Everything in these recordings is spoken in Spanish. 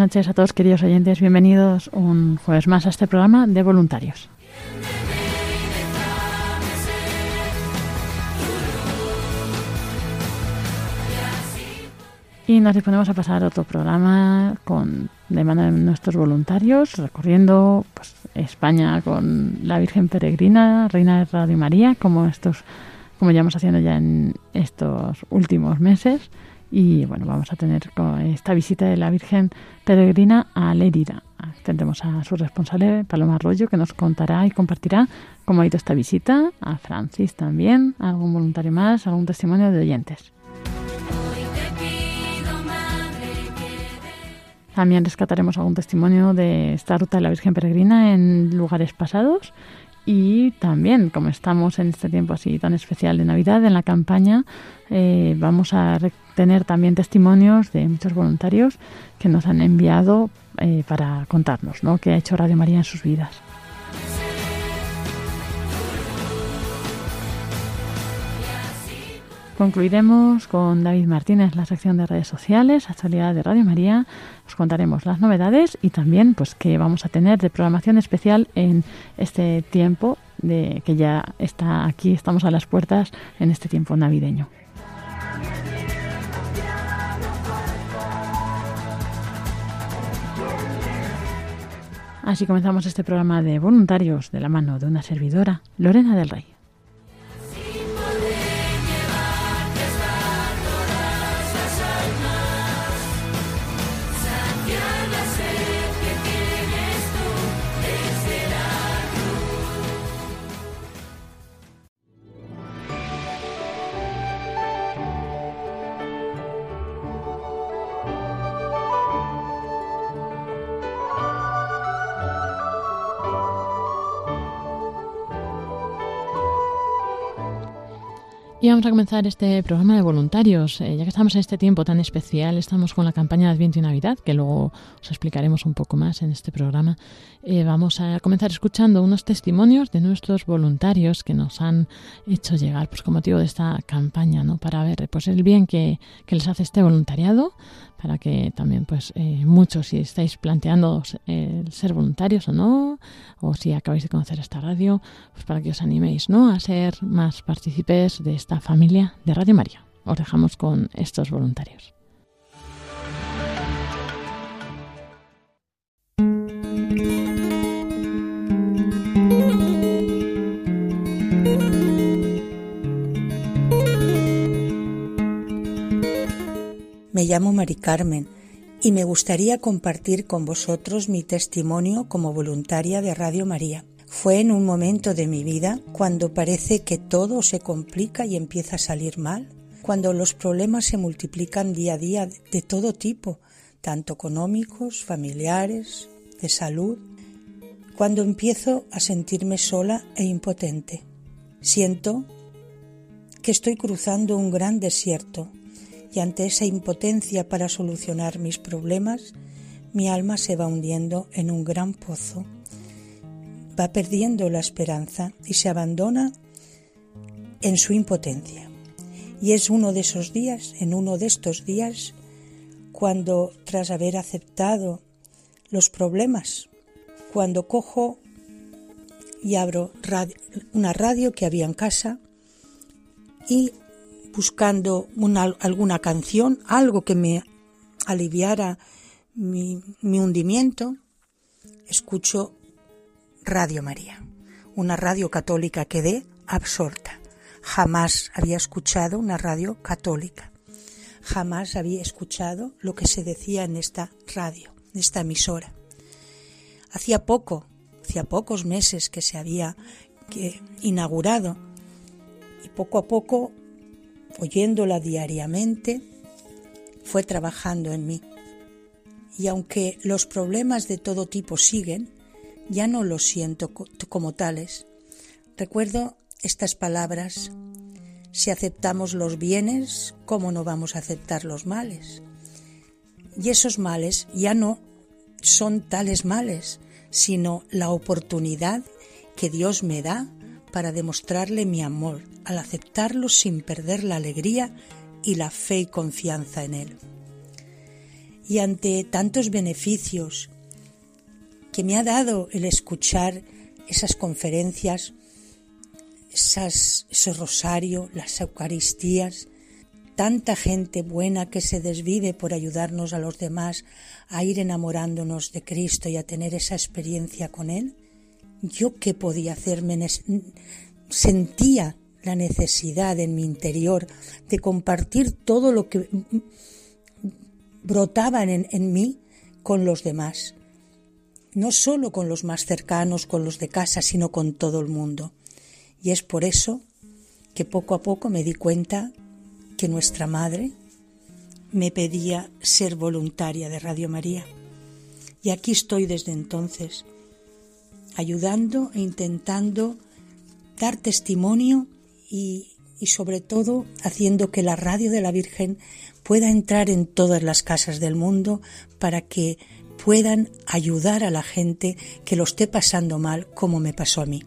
Noches a todos queridos oyentes, bienvenidos un jueves más a este programa de voluntarios. Y nos disponemos a pasar a otro programa con de mano de nuestros voluntarios, recorriendo pues, España con la Virgen Peregrina, Reina de Radio María, como estos, como llevamos haciendo ya en estos últimos meses. Y bueno, vamos a tener esta visita de la Virgen Peregrina a Lérida. Tendremos a su responsable, Paloma Arroyo, que nos contará y compartirá cómo ha ido esta visita, a Francis también, a algún voluntario más, algún testimonio de oyentes. También rescataremos algún testimonio de esta ruta de la Virgen Peregrina en lugares pasados. Y también, como estamos en este tiempo así tan especial de Navidad, en la campaña, eh, vamos a tener también testimonios de muchos voluntarios que nos han enviado eh, para contarnos ¿no? qué ha hecho Radio María en sus vidas. Concluiremos con David Martínez la sección de redes sociales, actualidad de Radio María. Os contaremos las novedades y también pues qué vamos a tener de programación especial en este tiempo de que ya está aquí, estamos a las puertas en este tiempo navideño. Así comenzamos este programa de voluntarios de la mano de una servidora, Lorena del Rey. Vamos a comenzar este programa de voluntarios. Eh, ya que estamos en este tiempo tan especial, estamos con la campaña de Adviento y Navidad, que luego os explicaremos un poco más en este programa. Eh, vamos a comenzar escuchando unos testimonios de nuestros voluntarios que nos han hecho llegar pues, con motivo de esta campaña, ¿no? para ver pues, el bien que, que les hace este voluntariado, para que también pues eh, muchos si estáis planteando eh, ser voluntarios o no, o si acabáis de conocer esta radio, pues para que os animéis ¿no? a ser más partícipes de esta familia de Radio María. Os dejamos con estos voluntarios. Me llamo Mari Carmen y me gustaría compartir con vosotros mi testimonio como voluntaria de Radio María. Fue en un momento de mi vida cuando parece que todo se complica y empieza a salir mal, cuando los problemas se multiplican día a día de todo tipo, tanto económicos, familiares, de salud, cuando empiezo a sentirme sola e impotente. Siento que estoy cruzando un gran desierto y ante esa impotencia para solucionar mis problemas, mi alma se va hundiendo en un gran pozo. Va perdiendo la esperanza y se abandona en su impotencia. Y es uno de esos días, en uno de estos días, cuando tras haber aceptado los problemas, cuando cojo y abro una radio que había en casa y buscando una- alguna canción, algo que me aliviara mi hundimiento, escucho Radio María, una radio católica. Quedé absorta. Jamás había escuchado una radio católica. Jamás había escuchado lo que se decía en esta radio, en esta emisora. Hacía poco, hacía pocos meses que se había que, inaugurado y poco a poco, oyéndola diariamente, fue trabajando en mí. Y aunque los problemas de todo tipo siguen, ya no los siento co- como tales. Recuerdo estas palabras, si aceptamos los bienes, ¿cómo no vamos a aceptar los males? Y esos males ya no son tales males, sino la oportunidad que Dios me da para demostrarle mi amor, al aceptarlos sin perder la alegría y la fe y confianza en Él. Y ante tantos beneficios que me ha dado el escuchar esas conferencias, ese rosario, las Eucaristías, tanta gente buena que se desvive por ayudarnos a los demás a ir enamorándonos de Cristo y a tener esa experiencia con Él, yo qué podía hacerme, sentía la necesidad en mi interior de compartir todo lo que brotaba en, en mí con los demás, no solo con los más cercanos, con los de casa, sino con todo el mundo. Y es por eso que poco a poco me di cuenta que nuestra madre me pedía ser voluntaria de Radio María. Y aquí estoy desde entonces, ayudando e intentando dar testimonio y, y sobre todo haciendo que la radio de la Virgen pueda entrar en todas las casas del mundo para que puedan ayudar a la gente que lo esté pasando mal como me pasó a mí.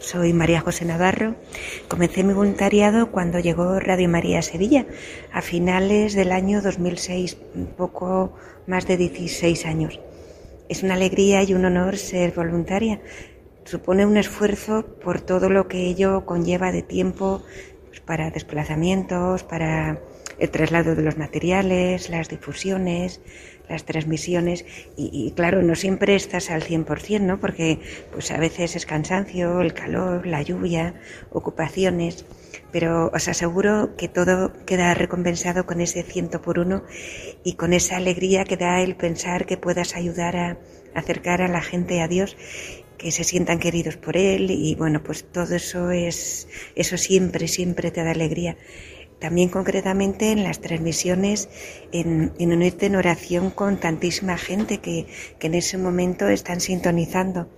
Soy María José Navarro. Comencé mi voluntariado cuando llegó Radio María a Sevilla, a finales del año 2006, un poco más de 16 años. Es una alegría y un honor ser voluntaria. Supone un esfuerzo por todo lo que ello conlleva de tiempo pues, para desplazamientos, para el traslado de los materiales, las difusiones, las transmisiones. Y, claro, no siempre estás al 100%, ¿no? Porque pues a veces es cansancio, el calor, la lluvia, ocupaciones, pero os aseguro que todo queda recompensado con ese ciento por uno y con esa alegría que da el pensar que puedas ayudar a acercar a la gente a Dios que se sientan queridos por él y bueno, pues todo eso es eso siempre siempre te da alegría también concretamente en las transmisiones, en, en unirte en oración con tantísima gente que, que en ese momento están sintonizando.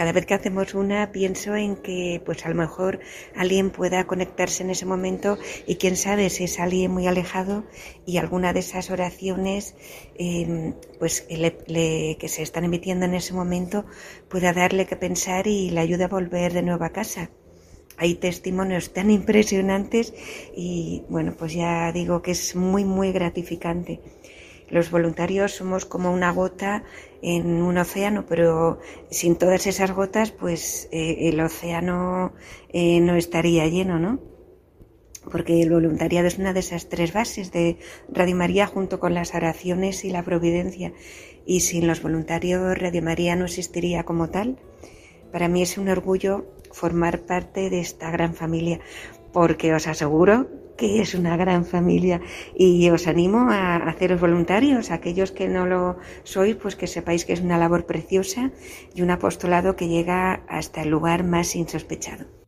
Cada vez que hacemos una pienso en que pues a lo mejor alguien pueda conectarse en ese momento y quién sabe si es alguien muy alejado y alguna de esas oraciones eh, pues que se están emitiendo en ese momento pueda darle que pensar y le ayude a volver de nuevo a casa hay testimonios tan impresionantes y bueno, pues ya digo que es muy, muy gratificante. Los voluntarios somos como una gota en un océano, pero sin todas esas gotas, pues eh, el océano eh, no estaría lleno, ¿no? Porque el voluntariado es una de esas tres bases de Radio María junto con las oraciones y la providencia. Y sin los voluntarios Radio María no existiría como tal. Para mí es un orgullo formar parte de esta gran familia, porque os aseguro que es una gran familia y os animo a haceros voluntarios, aquellos que no lo sois, pues que sepáis que es una labor preciosa y un apostolado que llega hasta el lugar más insospechado.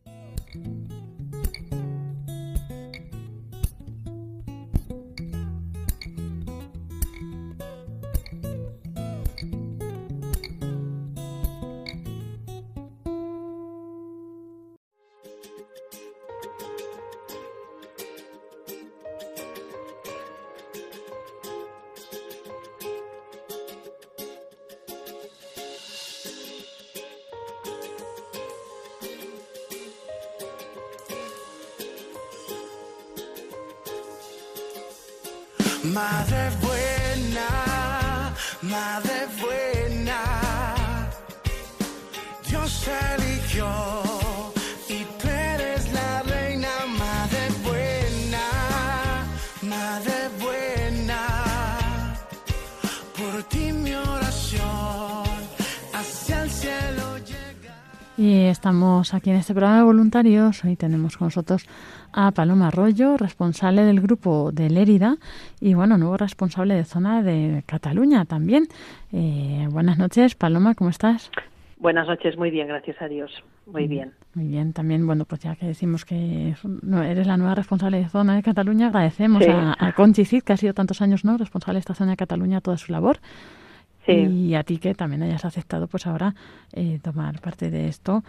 Estamos aquí en este programa de voluntarios. Hoy tenemos con nosotros a Paloma Arroyo, responsable del grupo de Lérida y, bueno, nuevo responsable de zona de Cataluña también. Eh, buenas noches, Paloma, ¿cómo estás? Buenas noches, muy bien, gracias a Dios. Muy bien. Muy bien, también, bueno, pues ya que decimos que eres la nueva responsable de zona de Cataluña, agradecemos Sí. a, a Conchi Cid, que ha sido tantos años, ¿no?, responsable de esta zona de Cataluña, toda su labor. Sí. Y a ti que también hayas aceptado, pues ahora, eh, tomar parte de esto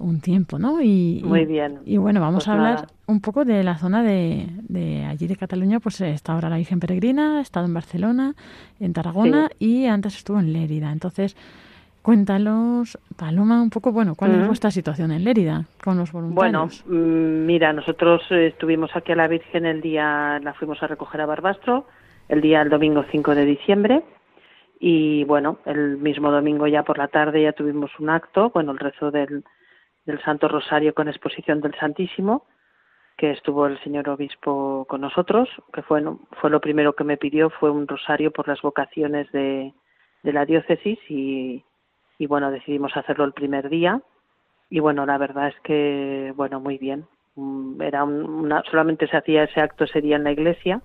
un tiempo, ¿no? Y, Muy bien. Y bueno, vamos Pues a hablar nada. un poco de la zona de, de allí de Cataluña, pues está ahora la Virgen Peregrina, ha estado en Barcelona, en Tarragona y antes estuvo en Lérida. Entonces, cuéntanos, Paloma, un poco, bueno, ¿cuál es vuestra situación en Lérida con los Bueno, voluntarios? mm, mira, nosotros eh, estuvimos aquí a la Virgen el día, la fuimos a recoger a Barbastro, el día, el domingo 5 de diciembre, y bueno, el mismo domingo ya por la tarde ya tuvimos un acto, bueno, el rezo del, del Santo Rosario con exposición del Santísimo, que estuvo el señor obispo con nosotros, que fue, fue lo primero que me pidió, fue un rosario por las vocaciones de, de la diócesis y, y bueno, decidimos hacerlo el primer día y bueno, la verdad es que, bueno, muy bien. Mm, Era un- una, solamente se hacía ese acto ese día en la iglesia,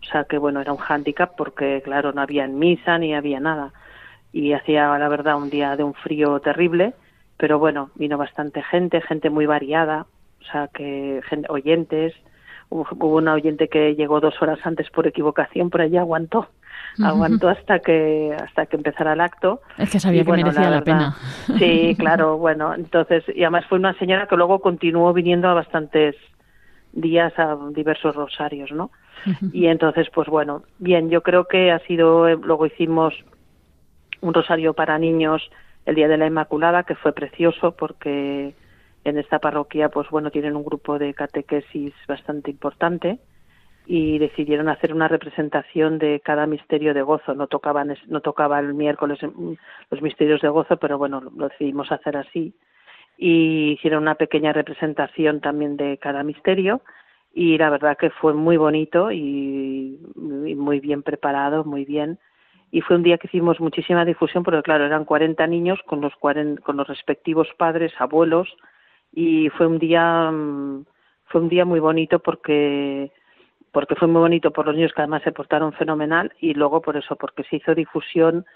o sea que bueno, era un hándicap porque claro, no había misa ni había nada. Y hacía, la verdad, un día de un frío terrible, pero bueno, vino bastante gente, gente muy variada, o sea que gente, oyentes, hubo, una oyente que llegó dos horas antes por equivocación, pero ella aguantó, aguantó hasta que hasta que empezara el acto. Es que sabía Y que bueno, merecía la, pena. Sí, claro, bueno, entonces, y además fue una señora que luego continuó viniendo a bastantes días a diversos rosarios, ¿no? Y entonces, pues bueno, bien, yo creo que ha sido, eh, luego hicimos un rosario para niños el Día de la Inmaculada, que fue precioso porque en esta parroquia, pues bueno, tienen un grupo de catequesis bastante importante y decidieron hacer una representación de cada misterio de gozo. No tocaban, no tocaba el miércoles mm, los misterios de gozo, pero bueno, lo- decidimos hacer así. Y hicieron una pequeña representación también de cada misterio y la verdad que fue muy bonito y muy bien preparado, muy bien. Y fue un día que hicimos muchísima difusión porque claro, eran 40 niños con los 40 con los respectivos padres, abuelos y fue un día mm, fue un día muy bonito porque porque fue muy bonito por los niños que además se portaron fenomenal y luego por eso porque se hizo difusión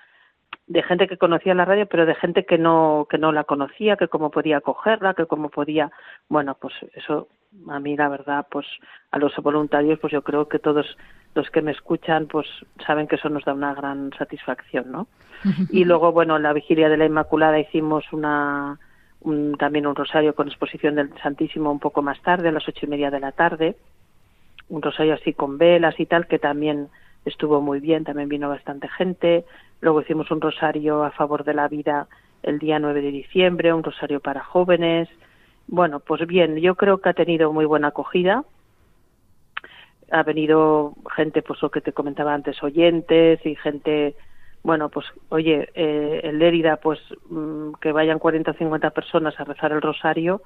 de gente que conocía la radio pero de gente que no que no la conocía que cómo podía cogerla que cómo podía bueno pues eso a mí la verdad pues a los voluntarios pues yo creo que todos los que me escuchan pues saben que eso nos da una gran satisfacción no y luego bueno en la vigilia de la Inmaculada hicimos una un- también un rosario con exposición del Santísimo un poco más tarde a las ocho y media de la tarde un rosario así con velas y tal, que también estuvo muy bien, también vino bastante gente. Luego hicimos un rosario a favor de la vida el día 9 de diciembre, un rosario para jóvenes. Bueno, pues bien, yo creo que ha tenido muy buena acogida. Ha venido gente, pues lo que te comentaba antes, oyentes y gente, bueno, pues oye, eh, en Lérida, pues mm, que vayan 40 o 50 personas a rezar el rosario,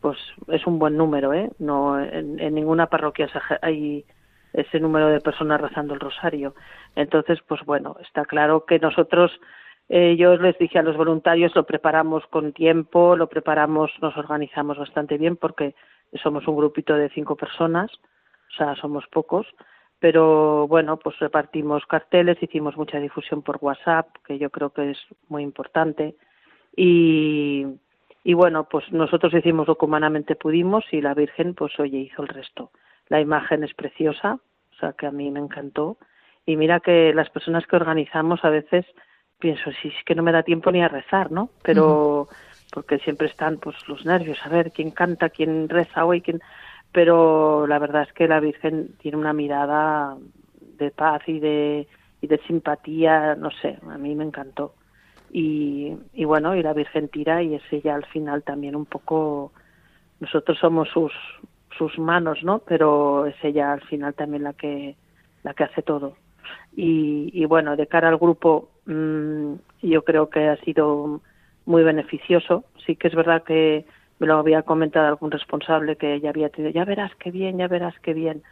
pues es un buen número, ¿eh? No en, ninguna parroquia hay ese número de personas rezando el rosario. Entonces, pues bueno, está claro que nosotros, eh, yo les dije a los voluntarios, lo preparamos con tiempo, lo preparamos, nos organizamos bastante bien porque somos un grupito de cinco personas, o sea, somos pocos, pero bueno, pues repartimos carteles, hicimos mucha difusión por WhatsApp, que yo creo que es muy importante, y, y bueno, pues nosotros hicimos lo que humanamente pudimos y la Virgen, pues oye, hizo el resto. La imagen es preciosa, o sea, que a mí me encantó. Y mira que las personas que organizamos a veces pienso, si es que no me da tiempo ni a rezar, ¿no? Pero porque siempre están pues los nervios, a ver quién canta, quién reza hoy, quién pero la verdad es que la Virgen tiene una mirada de paz y de y de simpatía, no sé, a mí me encantó. Y, y bueno, y la Virgen tira y es ella al final también un poco, nosotros somos sus, sus manos, ¿no? Pero es ella al final también la que, la que hace todo. Y, y bueno, de cara al grupo, mm, yo creo que ha sido muy beneficioso. Sí que es verdad que me lo había comentado algún responsable que ya había tenido, ya verás qué bien, ya verás qué bien.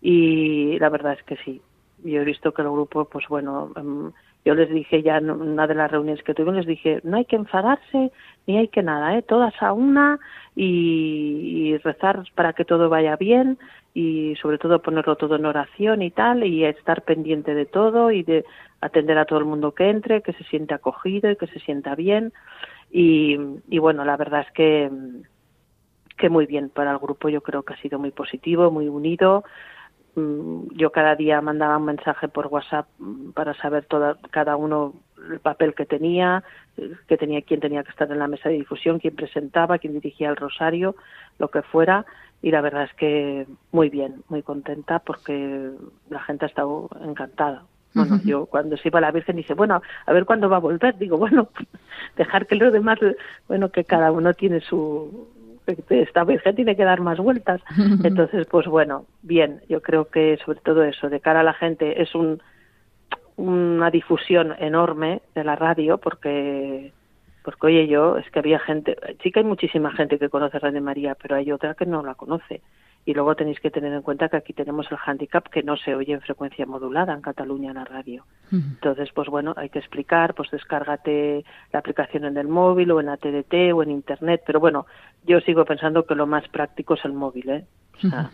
Y la verdad es que sí. Yo he visto que el grupo, pues bueno, em, yo les dije ya en una de las reuniones que tuvimos, les dije, no hay que enfadarse ni hay que nada, ¿eh? todas a una y, y rezar para que todo vaya bien y sobre todo ponerlo todo en oración y tal y estar pendiente de todo y de atender a todo el mundo que entre, que se siente acogido y que se sienta bien y, y bueno, la verdad es que que muy bien para el grupo yo creo que ha sido muy positivo, muy unido, Mm, yo cada día mandaba un mensaje por WhatsApp mm, para saber toda, cada uno el papel que tenía, eh, que tenía quién tenía que estar en la mesa de difusión, quién presentaba, quién dirigía el rosario, lo que fuera. Y la verdad es que muy bien, muy contenta porque la gente ha estado encantada. Bueno, yo cuando se iba la Virgen dice, bueno, a ver cuándo va a volver. Digo, bueno, dejar que los demás, bueno, que cada uno tiene su, esta Virgen tiene que dar más vueltas. Entonces, pues bueno, bien, yo creo que sobre todo eso, de cara a la gente, es un, una difusión enorme de la radio porque porque oye yo es que había gente sí que hay muchísima gente que conoce Radio María pero hay otra que no la conoce y luego tenéis que tener en cuenta que aquí tenemos el handicap que no se oye en frecuencia modulada en Cataluña en la radio. Entonces, pues bueno, hay que explicar, pues descárgate la aplicación en el móvil o en la TDT o en Internet, pero bueno, yo sigo pensando que lo más práctico es el móvil, ¿eh? O sea,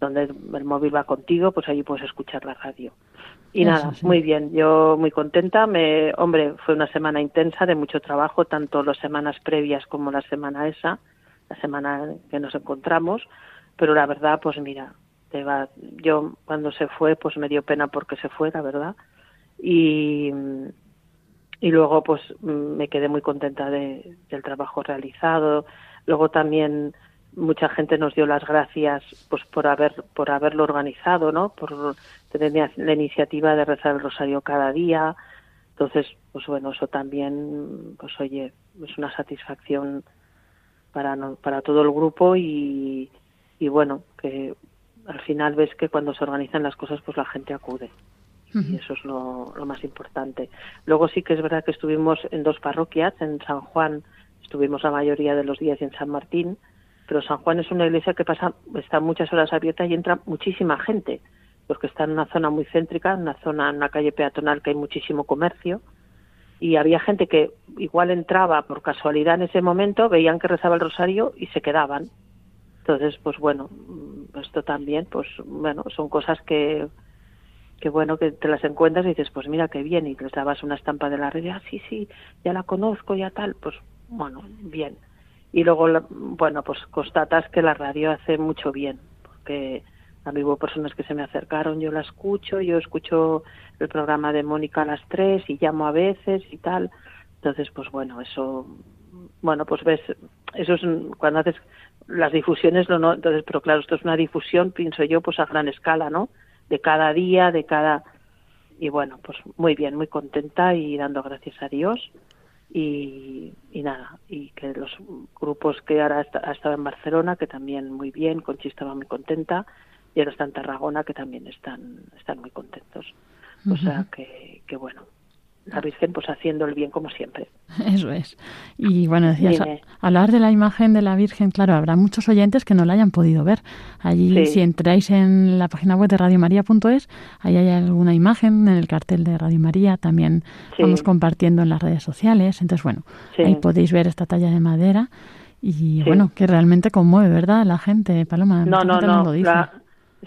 donde el móvil va contigo, pues allí puedes escuchar la radio. Y Eso nada, sí. muy bien, yo muy contenta, me, hombre, fue una semana intensa de mucho trabajo, tanto las semanas previas como la semana esa, la semana que nos encontramos, pero la verdad, pues mira, te va, yo cuando se fue, pues me dio pena porque se fue, la verdad, y, y luego pues me quedé muy contenta de, del trabajo realizado, luego también mucha gente nos dio las gracias pues por haber por haberlo organizado no por tener la iniciativa de rezar el rosario cada día. Entonces pues bueno eso también pues oye es una satisfacción para no- para todo el grupo y, y bueno que al final ves que cuando se organizan las cosas pues la gente acude y eso es lo, lo más importante. Luego sí que es verdad que estuvimos en dos parroquias, en San Juan estuvimos la mayoría de los días y en San Martín, pero San Juan es una iglesia que pasa, está muchas horas abierta y entra muchísima gente, porque está en una zona muy céntrica, en una zona, en una calle peatonal que hay muchísimo comercio, y había gente que igual entraba por casualidad en ese momento, veían que rezaba el rosario y se quedaban. Entonces, pues bueno, esto también, pues bueno, son cosas que, que bueno, que te las encuentras y dices, pues mira qué bien, y les dabas una estampa de la red, ah, sí, sí, ya la conozco, ya tal, pues bueno, bien. Y luego, bueno, pues constatas que la radio hace mucho bien, porque a mí hubo personas que se me acercaron, yo la escucho, yo escucho el programa de Mónica a las tres y llamo a veces y tal. Entonces, pues bueno, eso, bueno, pues ves, eso es cuando haces las difusiones, lo no, entonces, pero claro, esto es una difusión, pienso yo, pues a gran escala, ¿no? De cada día, de cada, y bueno, pues muy bien, muy contenta y dando gracias a Dios y, y nada, y que los grupos que ahora ha estado en Barcelona, que también muy bien, Conchi estaba muy contenta, y ahora está en Tarragona, que también están, están muy contentos. O sea que, que bueno, la Virgen pues haciendo el bien como siempre. Eso es. Y bueno, decías, a- hablar de la imagen de la Virgen, claro, habrá muchos oyentes que no la hayan podido ver. Allí, Sí. si entráis en la página web de radiomaria.es, ahí hay alguna imagen en el cartel de Radio María, también Sí. vamos compartiendo en las redes sociales. Entonces, bueno, Sí. ahí podéis ver esta talla de madera y bueno, que realmente conmueve, ¿verdad? La gente, Paloma. No, no, gente no. lo dice. la-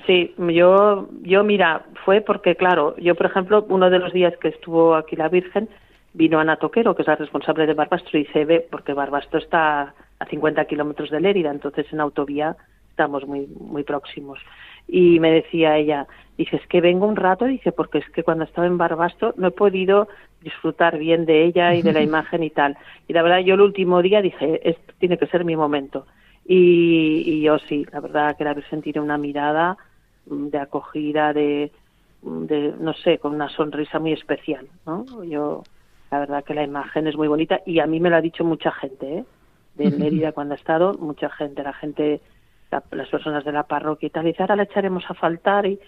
sí, yo, yo, mira, fue porque, claro, yo, por ejemplo, uno de los días que estuvo aquí la Virgen, vino Ana Toquero, que es la responsable de Barbastro, y se ve, porque Barbastro está a 50 kilómetros de Lérida, entonces en autovía estamos muy, muy próximos. Y me decía ella, dice, es que vengo un rato, dice, porque es que cuando estaba en Barbastro no he podido disfrutar bien de ella y de la imagen y tal. Y la verdad, yo el último día dije, esto tiene que ser mi momento. Y, y yo sí, la verdad que la Virgen tiene una mirada mm, de acogida, de, mm, de, no sé, con una sonrisa muy especial, ¿no? Yo, la verdad que la imagen es muy bonita y a mí me lo ha dicho mucha gente, ¿eh? De Mérida cuando he estado, mucha gente, la gente, la- las personas de la parroquia y tal, dice, ahora la echaremos a faltar y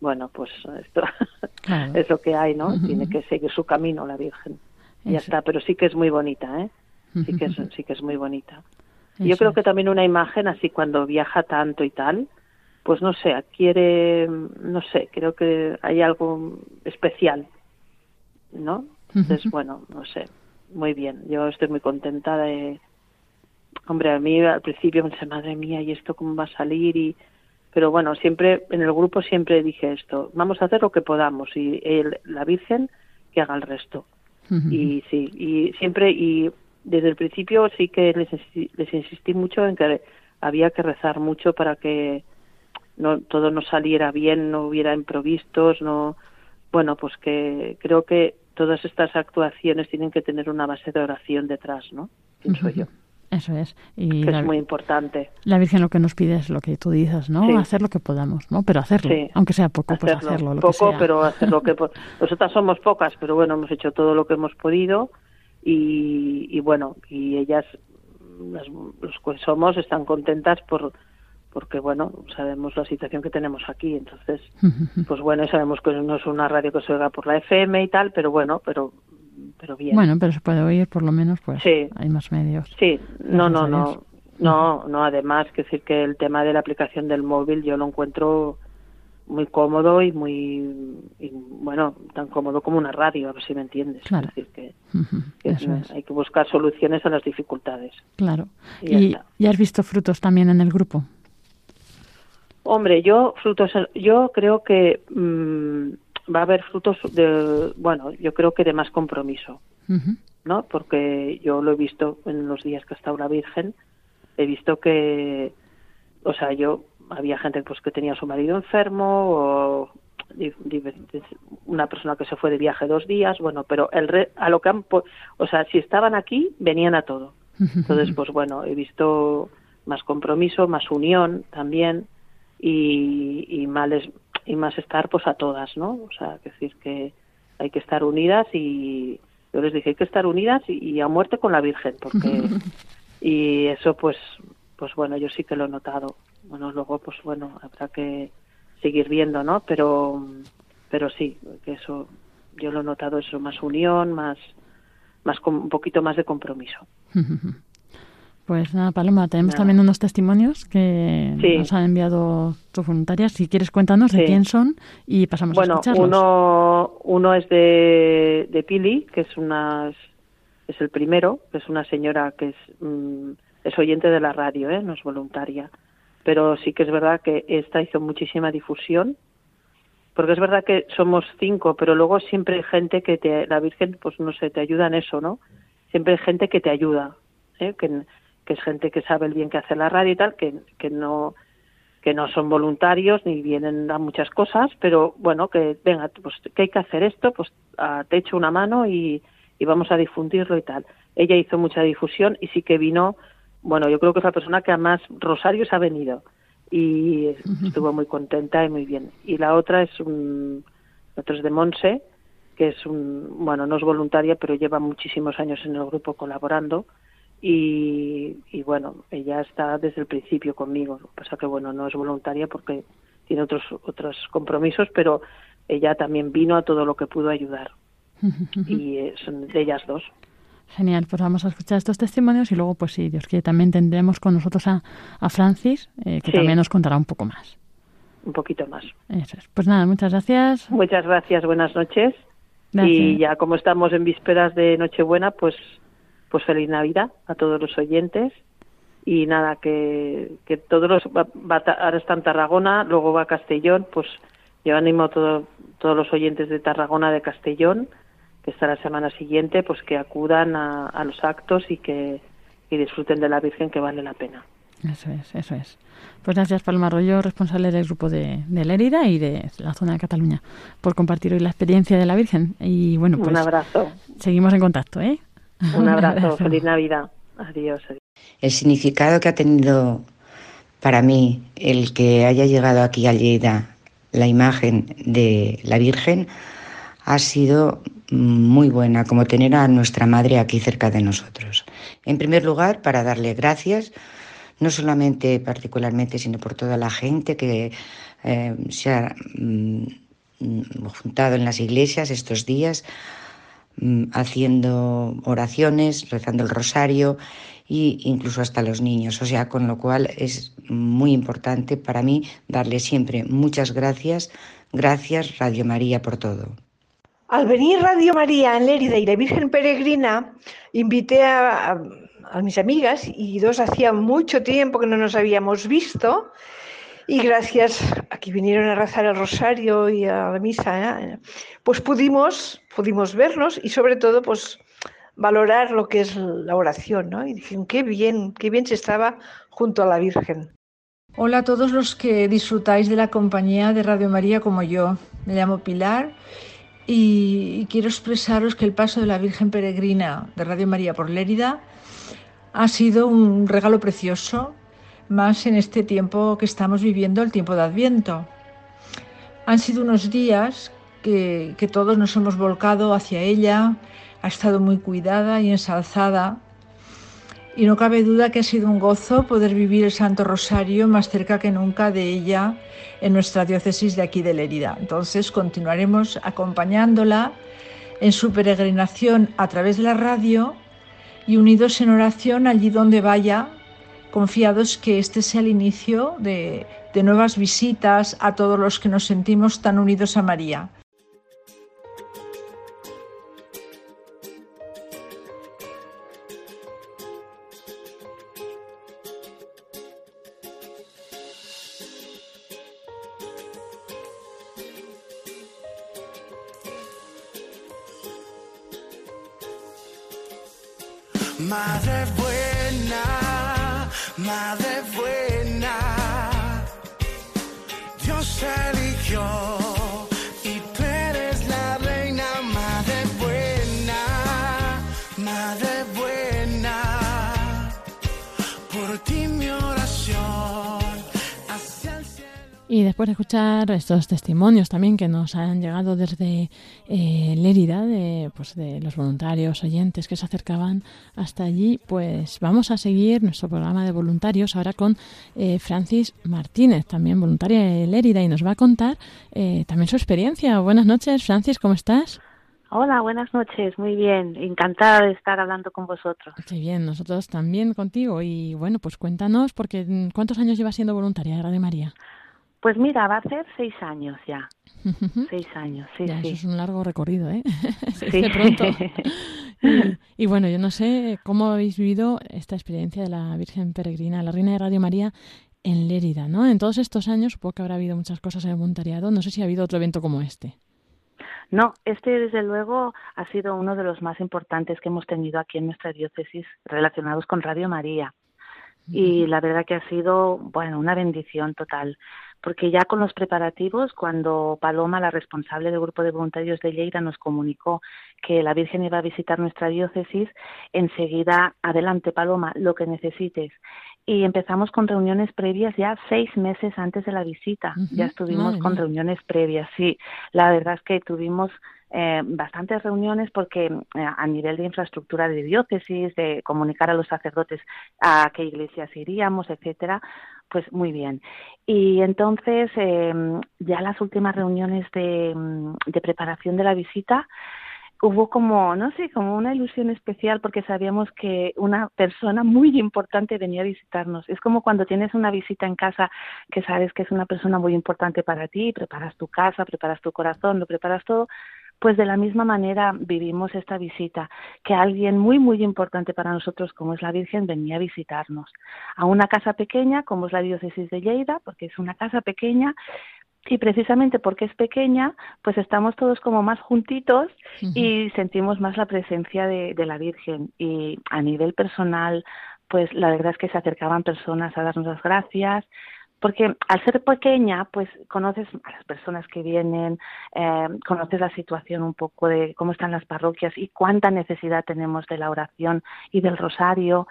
bueno, pues esto Claro. es lo que hay, ¿no? Tiene que seguir su camino la Virgen. Y Ya Eso. está, pero sí que es muy bonita, ¿eh? Sí que es, sí que es muy bonita. Yo creo que también una imagen así cuando viaja tanto y tal, pues no sé, adquiere, no sé, creo que hay algo especial, ¿no? Entonces, bueno, no sé, muy bien. Yo estoy muy contenta de, hombre, a mí al principio pensé, madre mía, ¿y esto cómo va a salir? Y, pero bueno, siempre en el grupo siempre dije esto, vamos a hacer lo que podamos y el- la Virgen que haga el resto. Y sí, y siempre, y desde el principio sí que les, les insistí mucho en que había que rezar mucho para que no todo no saliera bien, no hubiera improvistos, no, bueno, pues que creo que todas estas actuaciones tienen que tener una base de oración detrás, ¿no? Pienso ujú. yo, Eso es. Y que la, es muy importante. la Virgen lo que nos pide es lo que tú dices, ¿no? Sí. Hacer lo que podamos, ¿no? Pero hacerlo. Sí. Aunque sea poco, pues hacerlo. Lo que poco, sea. pero hacer lo que nosotras somos pocas, pero bueno, hemos hecho todo lo que hemos podido y, y bueno, y ellas las- los que somos están contentas por porque bueno, sabemos la situación que tenemos aquí, entonces pues bueno, sabemos que no es una radio que se oiga por la FM y tal, pero bueno, pero pero bien. Bueno, pero se puede oír, por lo menos, pues Sí. hay más medios. Sí, no, no, no. No, no, además, que decir que el tema de la aplicación del móvil yo lo encuentro muy cómodo y muy, y, bueno, tan cómodo como una radio, a ver si me entiendes. Claro. Es decir, que, es. hay que buscar soluciones a las dificultades. Claro. Y ¿Y, está. ¿y has visto frutos también en el grupo? Hombre, yo frutos, yo creo que mm, va a haber frutos de, bueno, yo creo que de más compromiso. ¿no? Porque yo lo he visto en los días que ha estado la Virgen, he visto que, o sea, yo había gente pues que tenía a su marido enfermo o una persona que se fue de viaje dos días, bueno, pero el re- a lo que han, po- o sea, si estaban aquí venían a todo. Entonces, pues bueno, he visto más compromiso, más unión también y, y, males- y más estar pues a todas, ¿no? O sea, que decir que hay que estar unidas y yo les dije hay que estar unidas y, y a muerte con la Virgen, porque y eso pues pues bueno, yo sí que lo he notado. Bueno, luego pues bueno, habrá que seguir viendo, ¿no? Pero pero sí, que eso yo lo he notado eso, más unión, más más un poquito más de compromiso. Pues nada, Paloma, tenemos Nada. también unos testimonios que Sí. nos han enviado tus voluntarias. Si quieres, cuéntanos de quién son y pasamos a Bueno, escucharlos. uno, uno es de, de Pili, que es una es el primero, que es una señora que es mm, es oyente de la radio, ¿eh? no es voluntaria, pero sí que es verdad que esta hizo muchísima difusión, porque es verdad que somos cinco, pero luego siempre hay gente que te, la Virgen, pues no sé, te ayuda en eso, ¿no? Siempre hay gente que te ayuda, ¿eh? que, es gente que sabe el bien que hace la radio y tal, que, que no que no son voluntarios ni vienen a muchas cosas, pero bueno, que venga, pues que hay que hacer esto, pues ah, te echo una mano y, y vamos a difundirlo y tal. Ella hizo mucha difusión y sí que vino, bueno, yo creo que es la persona que a más rosarios ha venido y estuvo muy contenta y muy bien. Y la otra es un, la otra es de Monse, que es un, bueno, no es voluntaria, pero lleva muchísimos años en el grupo colaborando y, y bueno, ella está desde el principio conmigo. Lo que pasa que bueno, no es voluntaria porque tiene otros otros compromisos, pero ella también vino a todo lo que pudo ayudar y son de ellas dos. Genial, pues vamos a escuchar estos testimonios y luego, pues si Dios quiere, también tendremos con nosotros a, a Francis, eh, que Sí. también nos contará un poco más. Un poquito más. Eso es. Pues nada, muchas gracias. Muchas gracias, buenas noches. Gracias. Y ya como estamos en vísperas de Nochebuena, pues pues feliz Navidad a todos los oyentes. Y nada, que, que todos los va, ahora está en Tarragona, luego va a Castellón, pues yo animo a todo- todos los oyentes de Tarragona, de Castellón, que está la semana siguiente, pues que acudan a, a los actos y que y disfruten de la Virgen, que vale la pena. Eso es, eso es. Pues gracias, Paloma Arroyo, responsable del grupo de, de Lérida y de la zona de Cataluña, por compartir hoy la experiencia de la Virgen. Y bueno, pues Un abrazo, seguimos en contacto, ¿eh? un abrazo, feliz Navidad. Adiós. adiós. El significado que ha tenido para mí el que haya llegado aquí a Lleida la imagen de la Virgen ha sido muy buena, como tener a nuestra madre aquí cerca de nosotros. En primer lugar, para darle gracias no solamente particularmente, sino por toda la gente que eh, se ha mm, juntado en las iglesias estos días mm, haciendo oraciones, rezando el rosario e incluso hasta los niños. O sea, con lo cual es muy importante para mí darle siempre muchas gracias. Gracias Radio María por todo. Al venir Radio María en Lérida y la Virgen Peregrina, invité a, mis amigas y dos hacía mucho tiempo que no nos habíamos visto y gracias a que vinieron a rezar el rosario y a la misa, ¿eh? pues pudimos, pudimos vernos y sobre todo pues valorar lo que es la oración, ¿no? Y dijeron, qué bien, qué bien se estaba junto a la Virgen. Hola a todos los que disfrutáis de la compañía de Radio María como yo. Me llamo Pilar y, quiero expresaros que el paso de la Virgen Peregrina de Radio María por Lérida ha sido un regalo precioso, más en este tiempo que estamos viviendo, el tiempo de Adviento. Han sido unos días que, que todos nos hemos volcado hacia ella, ha estado muy cuidada y ensalzada y no cabe duda que ha sido un gozo poder vivir el Santo Rosario más cerca que nunca de ella en nuestra diócesis de aquí de Lérida. Entonces continuaremos acompañándola en su peregrinación a través de la radio y unidos en oración allí donde vaya, confiados que este sea el inicio de, de nuevas visitas a todos los que nos sentimos tan unidos a María. Madre buena, madre buena, Dios eligió después de escuchar estos testimonios también que nos han llegado desde eh, Lérida, de, pues de los voluntarios oyentes que se acercaban hasta allí, pues vamos a seguir nuestro programa de voluntarios ahora con eh, Francis Martínez, también voluntaria de Lérida, y nos va a contar eh, también su experiencia. Buenas noches, Francis, ¿cómo estás? Hola, buenas noches, muy bien, encantada de estar hablando con vosotros. Qué bien, nosotros también contigo. Y bueno, pues cuéntanos, porque mm, ¿cuántos años llevas siendo voluntaria de Radio María? Pues mira, va a ser seis años ya. Seis años, sí, ya, sí. Eso es un largo recorrido, ¿eh? Se Sí. dice pronto. y, y bueno, yo no sé cómo habéis vivido esta experiencia de la Virgen Peregrina, la Reina de Radio María en Lérida, ¿no? En todos estos años supongo que habrá habido muchas cosas en el voluntariado. No sé si ha habido otro evento como este. No, este desde luego ha sido uno de los más importantes que hemos tenido aquí en nuestra diócesis relacionados con Radio María. Y la verdad que ha sido, bueno, una bendición total, porque ya con los preparativos, cuando Paloma, la responsable del grupo de voluntarios de Lleida, nos comunicó que la Virgen iba a visitar nuestra diócesis, enseguida, adelante Paloma, lo que necesites. Y empezamos con reuniones previas ya seis meses antes de la visita. Ya estuvimos con reuniones previas, sí. La verdad es que tuvimos eh, bastantes reuniones porque eh, a nivel de infraestructura de diócesis, de comunicar a los sacerdotes a qué iglesias iríamos, etcétera, pues muy bien. Y entonces eh, ya las últimas reuniones de, mm, de preparación de la visita hubo como, no sé, como una ilusión especial porque sabíamos que una persona muy importante venía a visitarnos. Es como cuando tienes una visita en casa que sabes que es una persona muy importante para ti, preparas tu casa, preparas tu corazón, lo preparas todo. Pues de la misma manera vivimos esta visita, que alguien muy, muy importante para nosotros, como es la Virgen, venía a visitarnos a una casa pequeña, como es la diócesis de Lleida, porque es una casa pequeña, y precisamente porque es pequeña, pues estamos todos como más juntitos y sentimos más la presencia de, de la Virgen. Y a nivel personal, pues la verdad es que se acercaban personas a darnos las gracias, porque al ser pequeña, pues conoces a las personas que vienen, eh, conoces la situación un poco de cómo están las parroquias y cuánta necesidad tenemos de la oración y del rosario.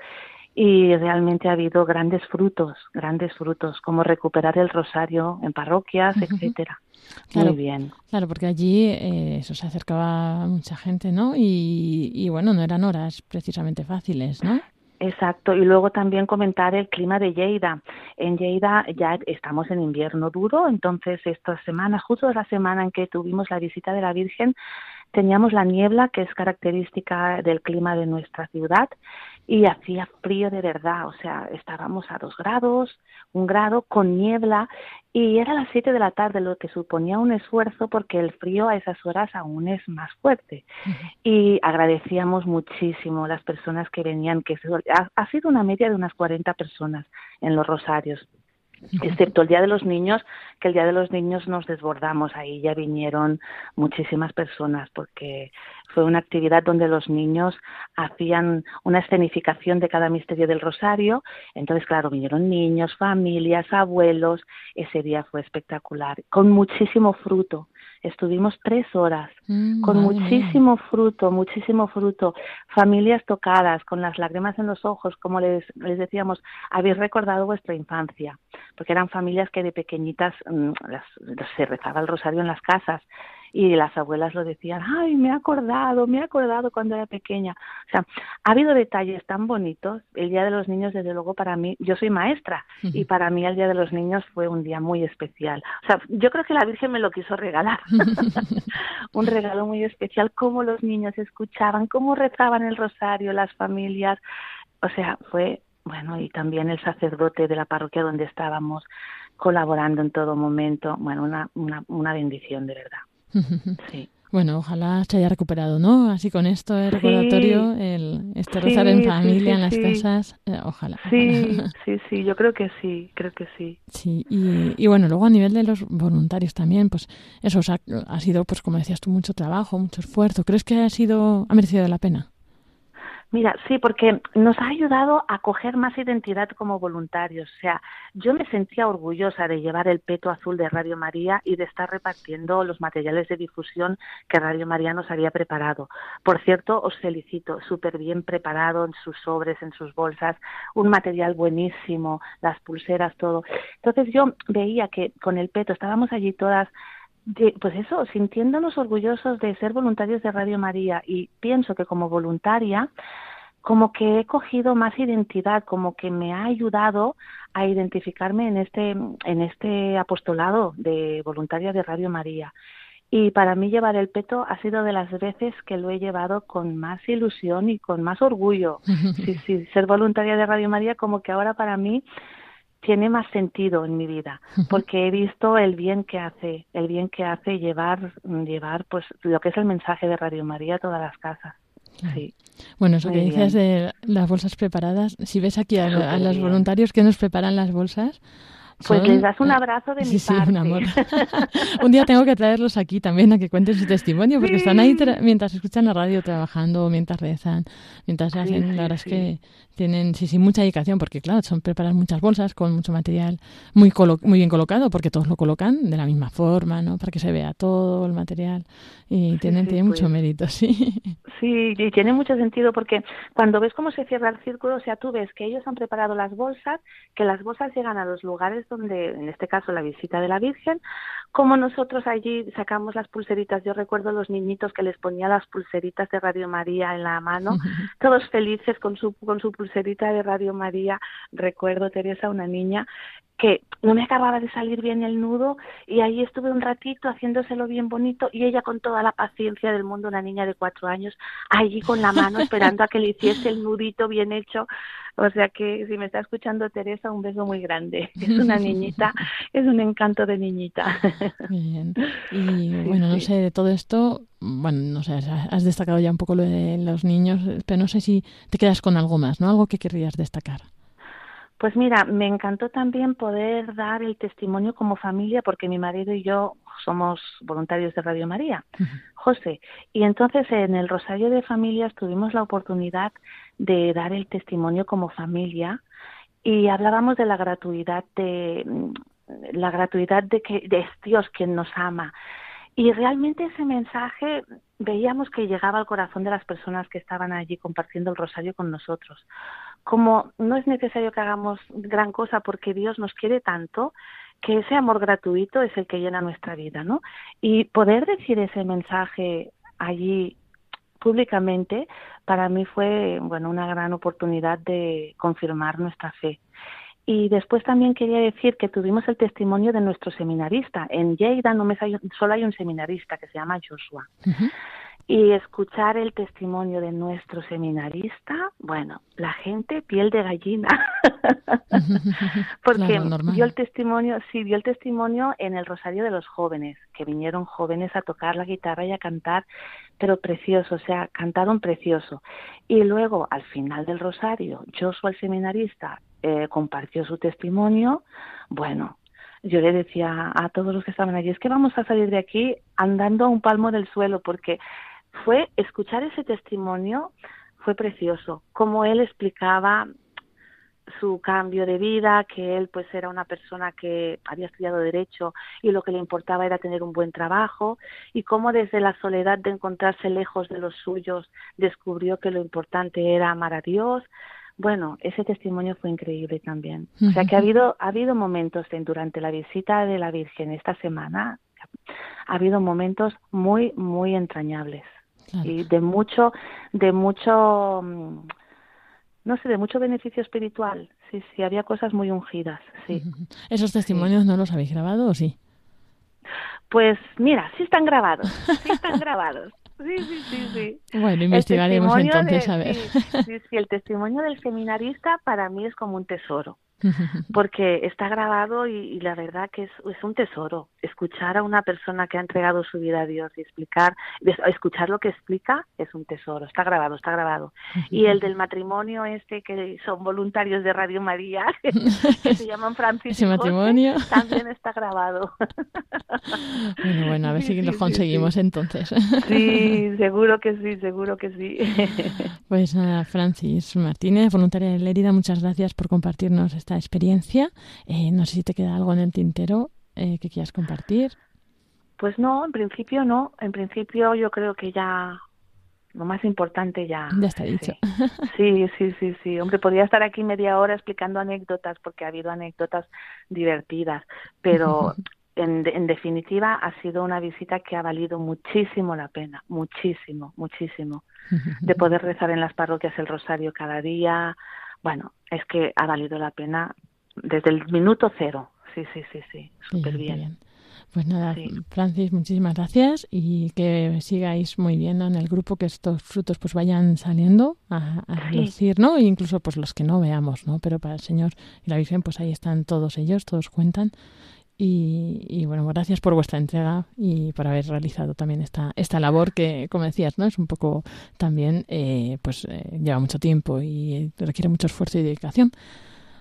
Y realmente ha habido grandes frutos, grandes frutos, como recuperar el rosario en parroquias, Ujú. etcétera. Claro, Muy bien. Claro, porque allí eh, eso se acercaba mucha gente, ¿no? Y, y bueno, no eran horas precisamente fáciles, ¿no? Exacto, y luego también comentar el clima de Lleida. En Lleida ya estamos en invierno duro, entonces esta semana, justo la semana en que tuvimos la visita de la Virgen, teníamos la niebla, que es característica del clima de nuestra ciudad, y hacía frío de verdad, o sea, estábamos a dos grados, un grado con niebla, y era las siete de la tarde, lo que suponía un esfuerzo porque el frío a esas horas aún es más fuerte. Y agradecíamos muchísimo las personas que venían, que ha, ha sido una media de unas 40 personas en los rosarios excepto el Día de los Niños, que el Día de los Niños nos desbordamos, ahí ya vinieron muchísimas personas porque fue una actividad donde los niños hacían una escenificación de cada misterio del rosario, entonces claro, vinieron niños, familias, abuelos, ese día fue espectacular, con muchísimo fruto, estuvimos tres horas Mm, con madre muchísimo fruto, muchísimo fruto, familias tocadas, con las lágrimas en los ojos, como les, les decíamos, habéis recordado vuestra infancia, porque eran familias que de pequeñitas mm, las- se rezaba el rosario en las casas y las abuelas lo decían, ay, me he acordado, me he acordado cuando era pequeña. O sea, ha habido detalles tan bonitos. El Día de los Niños, desde luego, para mí, yo soy maestra y para mí el Día de los Niños fue un día muy especial. O sea, yo creo que la Virgen me lo quiso regalar. un regalo muy especial, cómo los niños escuchaban, cómo rezaban el rosario, las familias. O sea, fue, bueno, y también el sacerdote de la parroquia donde estábamos colaborando en todo momento. Bueno, una, una, una bendición, de verdad. Sí. Bueno, ojalá se haya recuperado, ¿no? Así con esto de recordatorio, el este Sí, rezar en familia, sí, en las casas, eh, ojalá. Sí, ojalá. sí, sí, yo creo que sí, creo que sí. Sí, y, y bueno, luego a nivel de los voluntarios también, pues eso o sea, ha sido, pues como decías tú, mucho trabajo, mucho esfuerzo. ¿Crees que ha sido, ha merecido la pena? Mira, sí, porque nos ha ayudado a coger más identidad como voluntarios. O sea, yo me sentía orgullosa de llevar el peto azul de Radio María y de estar repartiendo los materiales de difusión que Radio María nos había preparado. Por cierto, os felicito, súper bien preparado en sus sobres, en sus bolsas, un material buenísimo, las pulseras, todo. Entonces yo veía que con el peto estábamos allí todas pues eso, sintiéndonos orgullosos de ser voluntarios de Radio María y pienso que como voluntaria como que he cogido más identidad, como que me ha ayudado a identificarme en este en este apostolado de voluntaria de Radio María. Y para mí llevar el peto ha sido de las veces que lo he llevado con más ilusión y con más orgullo. Sí, sí, ser voluntaria de Radio María como que ahora para mí tiene más sentido en mi vida porque he visto el bien que hace el bien que hace llevar llevar pues lo que es el mensaje de Radio María a todas las casas. Sí. Bueno, eso Muy que dices de las bolsas preparadas, si ves aquí a, los voluntarios que nos preparan las bolsas, pues les das un abrazo de Sí, mi sí, parte un amor. un día tengo que traerlos aquí también a que cuenten su testimonio, porque están ahí tra- mientras escuchan la radio trabajando, mientras rezan, mientras hacen, la verdad es que tienen, sí, sí, mucha dedicación, porque claro, son preparar muchas bolsas con mucho material muy colo- muy bien colocado, porque todos lo colocan de la misma forma, ¿no? Para que se vea todo el material y tienen, tienen mucho pues. mérito, sí. Sí, y tiene mucho sentido porque cuando ves cómo se cierra el círculo, o sea, tú ves que ellos han preparado las bolsas, que las bolsas llegan a los lugares donde, en este caso, la visita de la Virgen, como nosotros allí sacamos las pulseritas. Yo recuerdo los niñitos que les ponía las pulseritas de Radio María en la mano, todos felices con su, con su pulserita de Radio María. Recuerdo, Teresa, una niña que no me acababa de salir bien el nudo y ahí estuve un ratito haciéndoselo bien bonito y ella con toda la paciencia del mundo, una niña de cuatro años, allí con la mano esperando a que le hiciese el nudito bien hecho. O sea que si me está escuchando Teresa, un beso muy grande. Es una niñita, es un encanto de niñita. Bien. Y bueno, no sé, de todo esto, bueno, no sé, has- destacado ya un poco lo de los niños, pero no sé si te quedas con algo más, ¿no? Algo que querrías destacar. Pues mira, me encantó también poder dar el testimonio como familia, porque mi marido y yo somos voluntarios de Radio María, José. Y entonces en el Rosario de Familias tuvimos la oportunidad de dar el testimonio como familia y hablábamos de la gratuidad de la gratuidad de que es Dios quien nos ama. Y realmente ese mensaje veíamos que llegaba al corazón de las personas que estaban allí compartiendo el rosario con nosotros. Como no es necesario que hagamos gran cosa porque Dios nos quiere tanto que ese amor gratuito es el que llena nuestra vida, ¿no? Y poder decir ese mensaje allí públicamente, para mí fue bueno una gran oportunidad de confirmar nuestra fe. Y después también quería decir que tuvimos el testimonio de nuestro seminarista. En Lleida no me hay, solo hay un seminarista que se llama Joshua. Y escuchar el testimonio de nuestro seminarista, bueno, la gente piel de gallina. Porque Claro, dio el testimonio, sí, dio el testimonio en el Rosario de los Jóvenes, que vinieron jóvenes a tocar la guitarra y a cantar, pero precioso, o sea, cantaron precioso. Y luego, al final del Rosario, Joshua, el seminarista, eh, compartió su testimonio. Bueno, yo le decía a todos los que estaban allí, es que vamos a salir de aquí andando a un palmo del suelo, porque fue escuchar ese testimonio fue precioso, como él explicaba su cambio de vida, que él pues era una persona que había estudiado derecho y lo que le importaba era tener un buen trabajo y cómo desde la soledad de encontrarse lejos de los suyos descubrió que lo importante era amar a Dios. Bueno, ese testimonio fue increíble también. O sea que ha habido ha habido momentos en- durante la visita de la Virgen esta semana ha habido momentos muy muy entrañables. Y de mucho de mucho mm, no sé de mucho beneficio espiritual. Sí sí había cosas muy ungidas sí. ¿Esos testimonios no los habéis grabado o sí? pues mira sí están grabados sí están grabados sí sí sí sí Bueno, investigaremos entonces de- a ver. sí, sí, sí, el testimonio del seminarista para mí es como un tesoro porque está grabado y, y la verdad que es, es un tesoro escuchar a una persona que ha entregado su vida a Dios y explicar escuchar lo que explica es un tesoro está grabado está grabado. Y el del matrimonio este que son voluntarios de Radio María que se llaman Francis Ese y José, matrimonio. también está grabado. Bueno, bueno, a ver si sí, conseguimos entonces. sí seguro que sí seguro que sí. Pues nada, Francis Martínez, voluntaria de Lérida, muchas gracias por compartirnos esta experiencia. Eh, no sé si te queda algo en el tintero eh, que quieras compartir. Pues no, en principio no. En principio yo creo que ya lo más importante ya. Ya está dicho. Sí, sí, sí, sí. Hombre, podría estar aquí media hora explicando anécdotas porque ha habido anécdotas divertidas, pero en, en definitiva ha sido una visita que ha valido muchísimo la pena, muchísimo, muchísimo. De poder rezar en las parroquias el rosario cada día. Bueno, es que ha valido la pena desde el minuto cero. Sí, sí, sí, sí. Súper qué bien. Pues nada, Sí. Francis, muchísimas gracias y que sigáis muy bien ¿no? en el grupo, que estos frutos pues vayan saliendo a, a Sí. lucir, ¿no? E incluso pues los que no veamos, ¿no? Pero para el Señor y la Virgen pues ahí están todos ellos, todos cuentan. Y, y, bueno, gracias por vuestra entrega y por haber realizado también esta, esta labor que, como decías, ¿no? Es un poco también, eh, pues eh, lleva mucho tiempo y requiere mucho esfuerzo y dedicación.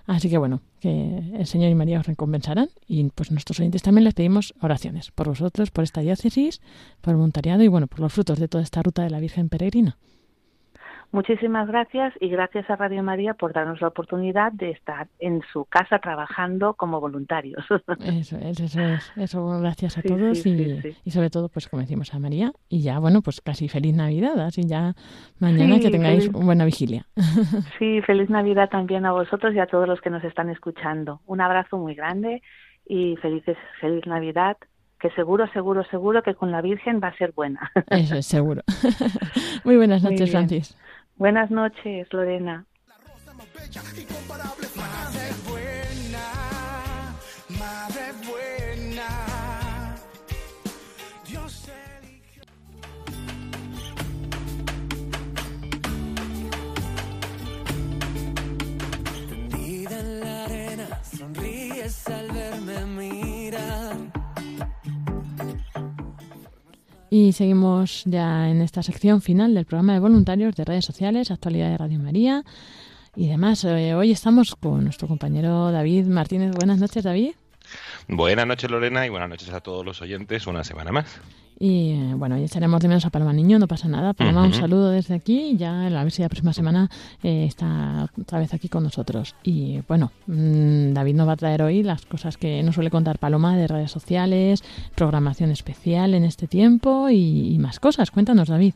Así que bueno, que el Señor y María os recompensarán y pues nuestros oyentes también les pedimos oraciones por vosotros, por esta diócesis, por el voluntariado y bueno, por los frutos de toda esta ruta de la Virgen Peregrina. Muchísimas gracias y gracias a Radio María por darnos la oportunidad de estar en su casa trabajando como voluntarios. Eso es, eso es, eso gracias a Sí, todos sí, y, sí, sí. y sobre todo pues como decimos a María y ya bueno pues casi feliz Navidad, así ya mañana que tengáis feliz- una buena vigilia. Sí, feliz Navidad también a vosotros y a todos los que nos están escuchando. Un abrazo muy grande y felices, feliz Navidad, que seguro, seguro, seguro que con la Virgen va a ser buena. Eso es seguro. Muy buenas noches. Francis. Buenas noches, Lorena. Y seguimos ya en esta sección final del programa de voluntarios de redes sociales, actualidad de Radio María y demás. Eh, hoy estamos con nuestro compañero David Martínez. Buenas noches, David. Buenas noches Lorena y buenas noches a todos los oyentes una semana más. Y eh, bueno, ya echaremos de menos a Paloma Niño, no pasa nada. Paloma, un saludo desde aquí. Ya a ver si la próxima semana eh, está otra vez aquí con nosotros. Y bueno, mm, David nos va a traer hoy las cosas que nos suele contar Paloma de redes sociales, programación especial en este tiempo y, y más cosas. Cuéntanos, David.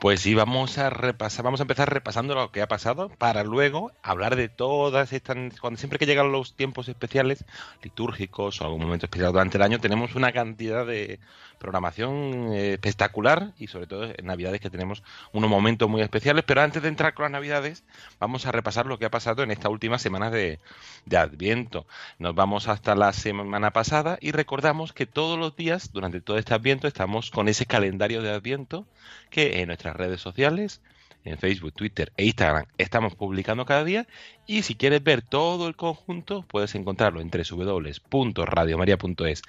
Pues sí, vamos a repasar, vamos a empezar repasando lo que ha pasado para luego hablar de todas estas. Cuando siempre que llegan los tiempos especiales, litúrgicos o algún momento especial durante el año, tenemos una cantidad de programación eh, espectacular y sobre todo en Navidades que tenemos unos momentos muy especiales. Pero antes de entrar con las Navidades, vamos a repasar lo que ha pasado en esta última semana de, de Adviento. Nos vamos hasta la semana pasada y recordamos que todos los días, durante todo este Adviento, estamos con ese calendario de Adviento que en redes sociales, en Facebook, Twitter e Instagram, estamos publicando cada día. Y si quieres ver todo el conjunto, puedes encontrarlo en www.radiomaria.es.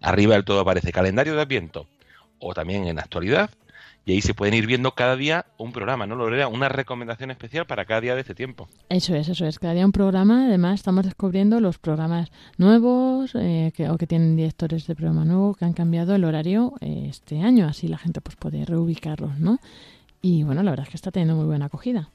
Arriba del todo aparece calendario de Adviento o también en actualidad. Y ahí se pueden ir viendo cada día un programa, ¿no, Lorena? Una recomendación especial para cada día de este tiempo. Eso es, eso es. Cada día un programa. Además, estamos descubriendo los programas nuevos eh, que, o que tienen directores de programa nuevo que han cambiado el horario eh, este año. Así la gente pues puede reubicarlos, ¿no? Y bueno, la verdad es que está teniendo muy buena acogida.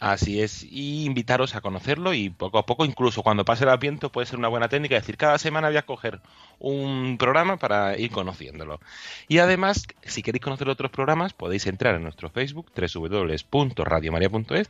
Así es, y invitaros a conocerlo y poco a poco, incluso cuando pase el adviento, puede ser una buena técnica, es decir, cada semana voy a coger un programa para ir conociéndolo. Y además, si queréis conocer otros programas, podéis entrar en nuestro Facebook, www.radiomaria.es,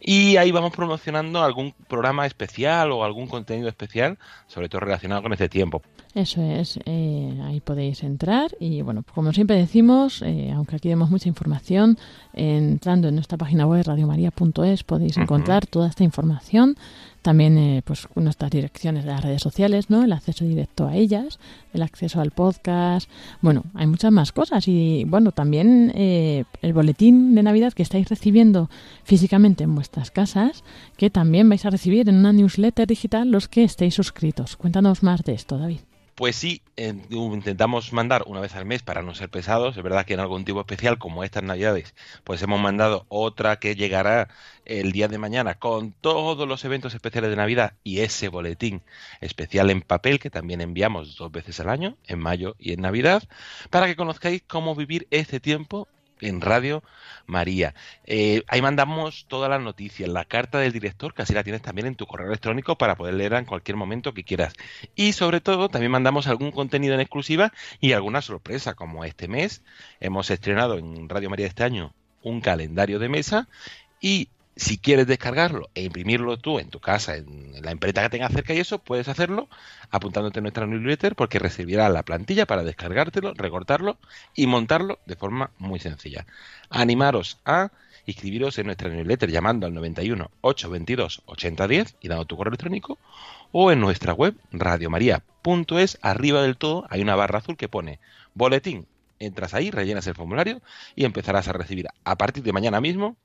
y ahí vamos promocionando algún programa especial o algún contenido especial, sobre todo relacionado con este tiempo. Eso es, eh, ahí podéis entrar y bueno, como siempre decimos, eh, aunque aquí demos mucha información, eh, entrando en nuestra página web radiomaria.es podéis encontrar toda esta información, también eh, pues nuestras direcciones de las redes sociales, ¿no? El acceso directo a ellas, el acceso al podcast, bueno, hay muchas más cosas y bueno, también eh, el boletín de Navidad que estáis recibiendo físicamente en vuestras casas, que también vais a recibir en una newsletter digital los que estéis suscritos. Cuéntanos más de esto, David. Pues sí, en- intentamos mandar una vez al mes para no ser pesados. Es verdad que en algún tipo especial, como estas Navidades, pues hemos mandado otra que llegará el día de mañana con todos los eventos especiales de Navidad y ese boletín especial en papel que también enviamos dos veces al año, en mayo y en Navidad, para que conozcáis cómo vivir este tiempo en Radio María. Eh, ahí mandamos todas las noticias, la carta del director, que así la tienes también en tu correo electrónico para poder leerla en cualquier momento que quieras. Y sobre todo, también mandamos algún contenido en exclusiva y alguna sorpresa, como este mes hemos estrenado en Radio María este año un calendario de mesa y si quieres descargarlo e imprimirlo tú en tu casa, en la imprenta que tengas cerca y eso, puedes hacerlo apuntándote en nuestra newsletter porque recibirás la plantilla para descargártelo, recortarlo y montarlo de forma muy sencilla. Animaros a inscribiros en nuestra newsletter llamando al 91 822 8010 y dando tu correo electrónico o en nuestra web radiomaria.es arriba del todo hay una barra azul que pone boletín. Entras ahí, rellenas el formulario y empezarás a recibir a partir de mañana mismo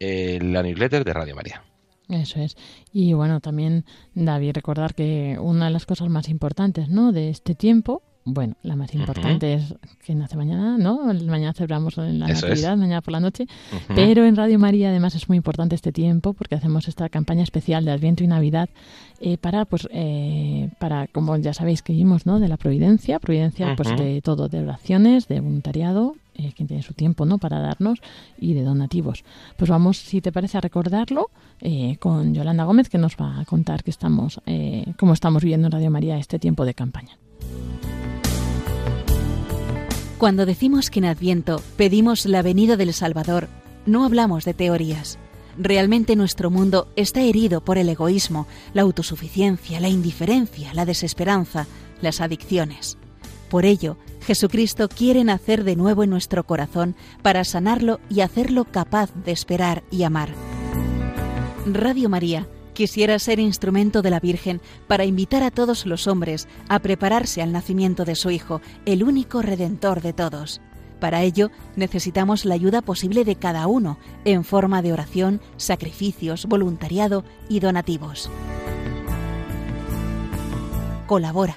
eh, la newsletter de Radio María. Eso es. Y bueno, también, David, recordar que una de las cosas más importantes, ¿no? De este tiempo, bueno, la más importante es que nace mañana, ¿no? Mañana celebramos en la Eso es. Natividad, mañana por la noche. Pero en Radio María además es muy importante este tiempo porque hacemos esta campaña especial de Adviento y Navidad eh, para, pues, eh, para, como ya sabéis que vimos, ¿no? De la providencia, providencia, pues, de todo, de oraciones, de voluntariado, eh, quien tiene su tiempo, ¿no? Para darnos y de donativos. Pues vamos, si te parece, a recordarlo eh, con Yolanda Gómez que nos va a contar que estamos, eh, cómo estamos viviendo en Radio María este tiempo de campaña. Cuando decimos que en Adviento pedimos la venida del Salvador, no hablamos de teorías. Realmente nuestro mundo está herido por el egoísmo, la autosuficiencia, la indiferencia, la desesperanza, las adicciones. Por ello, Jesucristo quiere nacer de nuevo en nuestro corazón para sanarlo y hacerlo capaz de esperar y amar. Radio María quisiera ser instrumento de la Virgen para invitar a todos los hombres a prepararse al nacimiento de su Hijo, el único Redentor de todos. Para ello necesitamos la ayuda posible de cada uno en forma de oración, sacrificios, voluntariado y donativos. Colabora.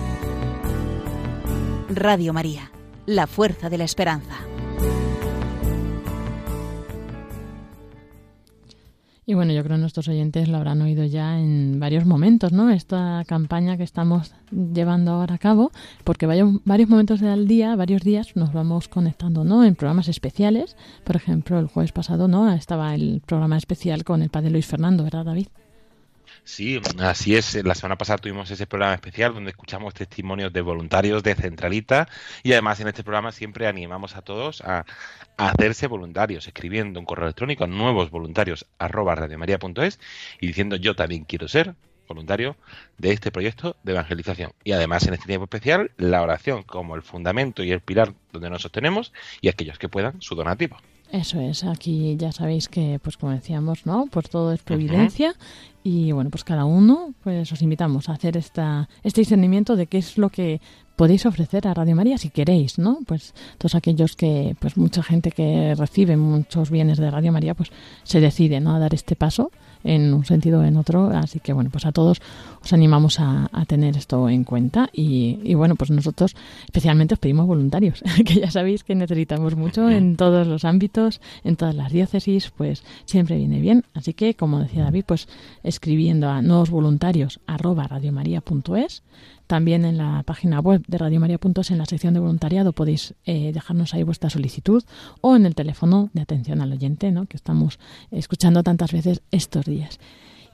Radio María, la fuerza de la esperanza. Y bueno, yo creo que nuestros oyentes lo habrán oído ya en varios momentos, ¿no? Esta campaña que estamos llevando ahora a cabo, porque varios momentos del día, varios días, nos vamos conectando, ¿no? En programas especiales. Por ejemplo, el jueves pasado, ¿no? Estaba el programa especial con el padre Luis Fernando, ¿verdad, David? Sí, así es. La semana pasada tuvimos ese programa especial donde escuchamos testimonios de voluntarios de Centralita y además en este programa siempre animamos a todos a, hacerse voluntarios, escribiendo un correo electrónico a nuevos voluntarios y diciendo yo también quiero ser voluntario de este proyecto de evangelización. Y además en este tiempo especial la oración como el fundamento y el pilar donde nos sostenemos y aquellos que puedan su donativo. Eso es, aquí ya sabéis que, pues como decíamos, ¿no? Pues todo es providencia y bueno, pues cada uno, pues os invitamos a hacer esta, este discernimiento de qué es lo que podéis ofrecer a Radio María si queréis, ¿no? Pues todos aquellos que, pues mucha gente que recibe muchos bienes de Radio María, pues se decide, ¿no? A dar este paso en un sentido o en otro. Así que bueno, pues a todos os animamos a, a tener esto en cuenta y, y, bueno, pues nosotros especialmente os pedimos voluntarios, que ya sabéis que necesitamos mucho en todos los ámbitos, en todas las diócesis, pues siempre viene bien. Así que, como decía David, pues escribiendo a nuevos voluntarios arroba radiomaria.es también en la página web de Radio María.es, en la sección de voluntariado, podéis eh, dejarnos ahí vuestra solicitud o en el teléfono de atención al oyente, ¿no? que estamos escuchando tantas veces estos días.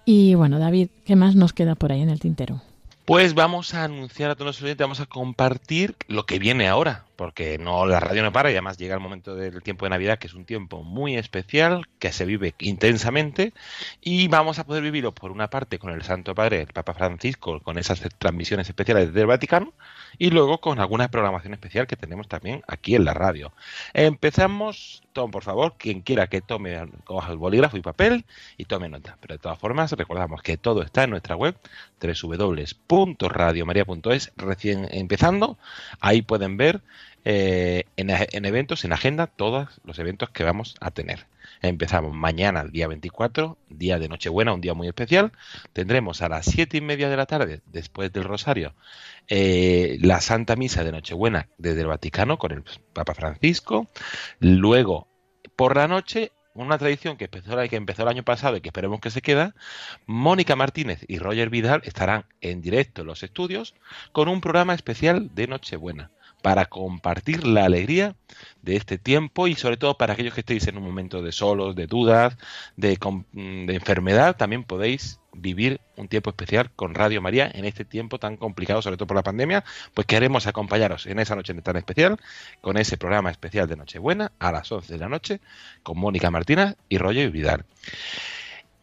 Y bueno, David, ¿qué más nos queda por ahí en el tintero? Pues vamos a anunciar a todos los oyentes, vamos a compartir lo que viene ahora, porque no la radio no para y además llega el momento del tiempo de Navidad, que es un tiempo muy especial, que se vive intensamente y vamos a poder vivirlo por una parte con el Santo Padre, el Papa Francisco, con esas transmisiones especiales del Vaticano y luego con alguna programación especial que tenemos también aquí en la radio. Empezamos, Tom, por favor, quien quiera que tome coja el bolígrafo y papel y tome nota. Pero de todas formas, recordamos que todo está en nuestra web www.radiomaria.es recién empezando. Ahí pueden ver eh, en, en, eventos, en agenda, todos los eventos que vamos a tener. Empezamos mañana, el día 24, día de Nochebuena, un día muy especial. Tendremos a las siete y media de la tarde, después del Rosario, eh, la Santa Misa de Nochebuena desde el Vaticano con el Papa Francisco. Luego, por la noche, una tradición que empezó, que empezó el año pasado y que esperemos que se queda, Mónica Martínez y Roger Vidal estarán en directo en los estudios con un programa especial de Nochebuena para compartir la alegría de este tiempo y sobre todo para aquellos que estéis en un momento de solos, de dudas, de, de, enfermedad, también podéis vivir un tiempo especial con Radio María en este tiempo tan complicado, sobre todo por la pandemia, pues queremos acompañaros en esa noche tan especial con ese programa especial de Nochebuena a las 11 de la noche con Mónica Martínez y Roger Vidal.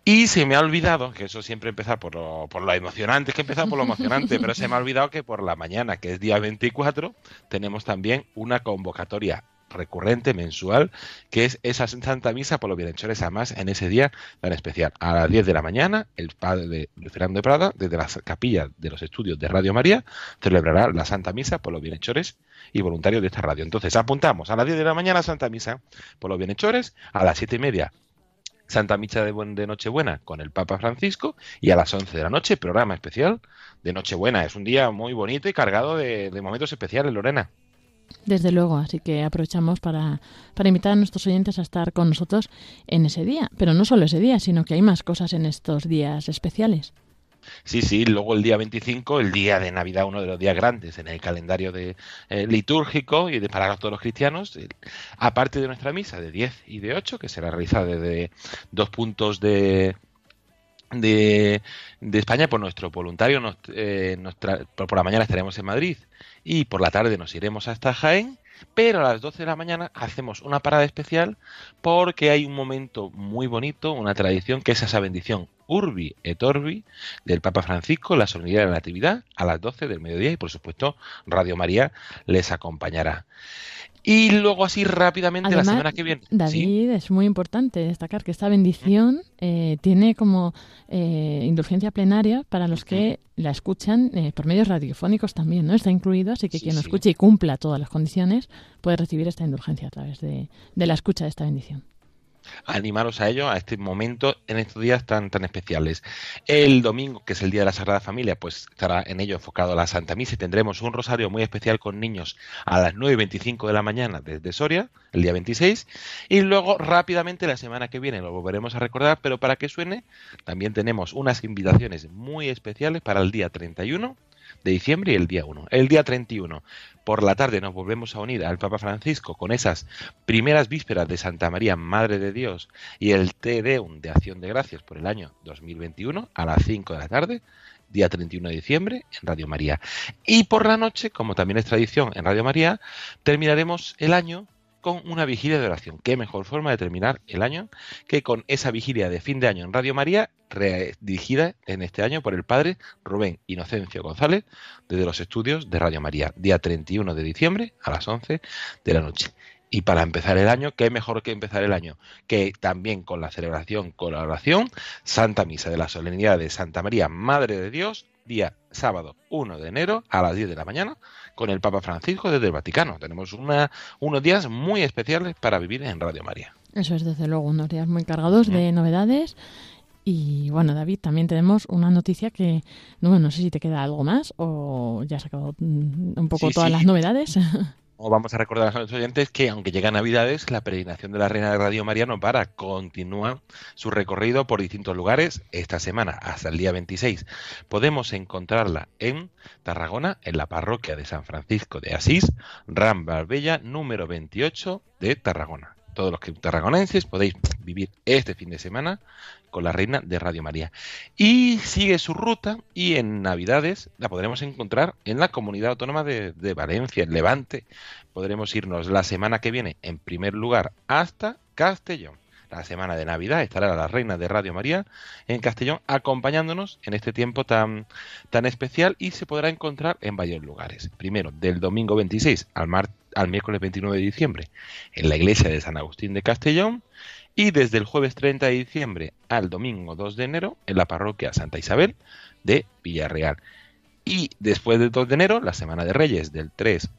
Y se me ha olvidado, que eso siempre empieza por lo, por lo emocionante, es que empieza por lo emocionante, pero se me ha olvidado que por la mañana, que es día 24, tenemos también una convocatoria recurrente, mensual, que es esa Santa Misa por los bienhechores, además en ese día tan especial. A las 10 de la mañana, el padre de Fernando de Prada, desde las capillas de los estudios de Radio María, celebrará la Santa Misa por los bienhechores y voluntarios de esta radio. Entonces, apuntamos a las 10 de la mañana Santa Misa por los bienhechores, a las 7 y media Santa Misa de, Nochebuena con el Papa Francisco y a las 11 de la noche programa especial de Nochebuena. Es un día muy bonito y cargado de, de momentos especiales, Lorena. Desde luego, así que aprovechamos para, para invitar a nuestros oyentes a estar con nosotros en ese día. Pero no solo ese día, sino que hay más cosas en estos días especiales. Sí, sí, luego el día 25, el día de Navidad, uno de los días grandes en el calendario de, eh, litúrgico y de para todos los cristianos, eh, aparte de nuestra misa de 10 y de 8, que será realizada desde dos puntos de, de, de España, por nuestro voluntario, eh, por la mañana estaremos en Madrid y por la tarde nos iremos hasta Jaén pero a las 12 de la mañana hacemos una parada especial porque hay un momento muy bonito, una tradición que es esa bendición Urbi et Orbi del Papa Francisco, la solemnidad de la Natividad, a las 12 del mediodía y por supuesto Radio María les acompañará. Y luego así rápidamente Además, la semana que viene. David, ¿sí? es muy importante destacar que esta bendición eh, tiene como eh, indulgencia plenaria para los que la escuchan eh, por medios radiofónicos también, ¿no? Está incluido, así que Sí, quien lo sí. escuche y cumpla todas las condiciones puede recibir esta indulgencia a través de, de la escucha de esta bendición. Animaros a ello, a este momento, en estos días tan, tan especiales. El domingo, que es el Día de la Sagrada Familia, pues estará en ello enfocado la Santa Misa y tendremos un rosario muy especial con niños a las 9 y 25 de la mañana desde Soria, el día 26. Y luego, rápidamente, la semana que viene lo volveremos a recordar, pero para que suene, también tenemos unas invitaciones muy especiales para el día 31 de diciembre y el día 1. El día 31 por la tarde nos volvemos a unir al Papa Francisco con esas primeras vísperas de Santa María, Madre de Dios, y el Te Deum de Acción de Gracias por el año 2021 a las 5 de la tarde, día 31 de diciembre, en Radio María. Y por la noche, como también es tradición en Radio María, terminaremos el año con una vigilia de oración. Qué mejor forma de terminar el año que con esa vigilia de fin de año en Radio María, dirigida en este año por el padre Rubén Inocencio González, desde los estudios de Radio María, día 31 de diciembre a las 11 de la noche. Y para empezar el año, qué mejor que empezar el año que también con la celebración, con la oración, Santa Misa de la Solemnidad de Santa María, Madre de Dios, día sábado 1 de enero a las 10 de la mañana con el Papa Francisco desde el Vaticano. Tenemos una, unos días muy especiales para vivir en Radio María. Eso es desde luego unos días muy cargados de novedades. Y bueno, David, también tenemos una noticia que, no, no sé si te queda algo más o ya has acabado mm, un poco Sí, todas sí. las novedades. Vamos a recordar a nuestros oyentes que, aunque llega Navidades, la peregrinación de la Reina de Radio María no para. Continúa su recorrido por distintos lugares esta semana hasta el día 26. Podemos encontrarla en Tarragona, en la parroquia de San Francisco de Asís, Rambla Bella, número 28 de Tarragona. Todos los que tarragonenses podéis vivir este fin de semana con la Reina de Radio María. Y sigue su ruta y en Navidades la podremos encontrar en la comunidad autónoma de, de Valencia, en Levante. Podremos irnos la semana que viene, en primer lugar, hasta Castellón. La semana de Navidad estará la Reina de Radio María en Castellón acompañándonos en este tiempo tan, tan especial y se podrá encontrar en varios lugares. Primero, del domingo 26 al, mar- al miércoles 29 de diciembre en la iglesia de San Agustín de Castellón y desde el jueves 30 de diciembre al domingo 2 de enero en la parroquia Santa Isabel de Villarreal. Y después del 2 de enero, la Semana de Reyes del 3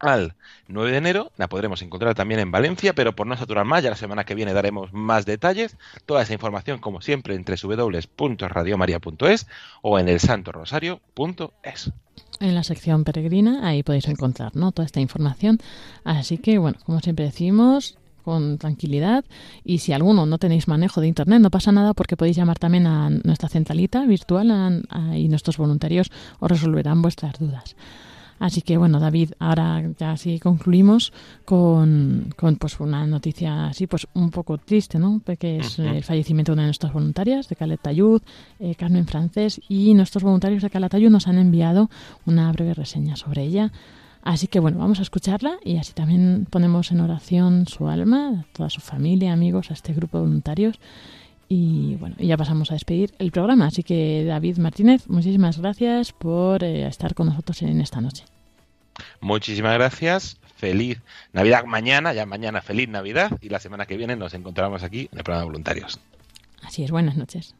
al 9 de enero, la podremos encontrar también en Valencia, pero por no saturar más, ya la semana que viene daremos más detalles. Toda esa información, como siempre, en www.radiomaria.es o en elsantorosario.es. en la sección peregrina, ahí podéis encontrar ¿no? toda esta información. Así que, bueno, como siempre decimos, con tranquilidad. Y si alguno no tenéis manejo de Internet, no pasa nada porque podéis llamar también a nuestra centralita virtual y nuestros voluntarios os resolverán vuestras dudas. Así que bueno, David, ahora ya sí concluimos con, con pues una noticia así pues un poco triste, ¿no? Que es Ujú. eh, el fallecimiento de una de nuestras voluntarias, de Calatayud, eh, Carmen Francés, y nuestros voluntarios de Calatayud nos han enviado una breve reseña sobre ella. Así que bueno, vamos a escucharla y así también ponemos en oración su alma, toda su familia, amigos, a este grupo de voluntarios. Y bueno, y ya pasamos a despedir el programa. Así que David Martínez, muchísimas gracias por eh, estar con nosotros en esta noche. Muchísimas gracias. Feliz Navidad mañana, ya mañana feliz Navidad y la semana que viene nos encontramos aquí en el programa de voluntarios. Así es, buenas noches.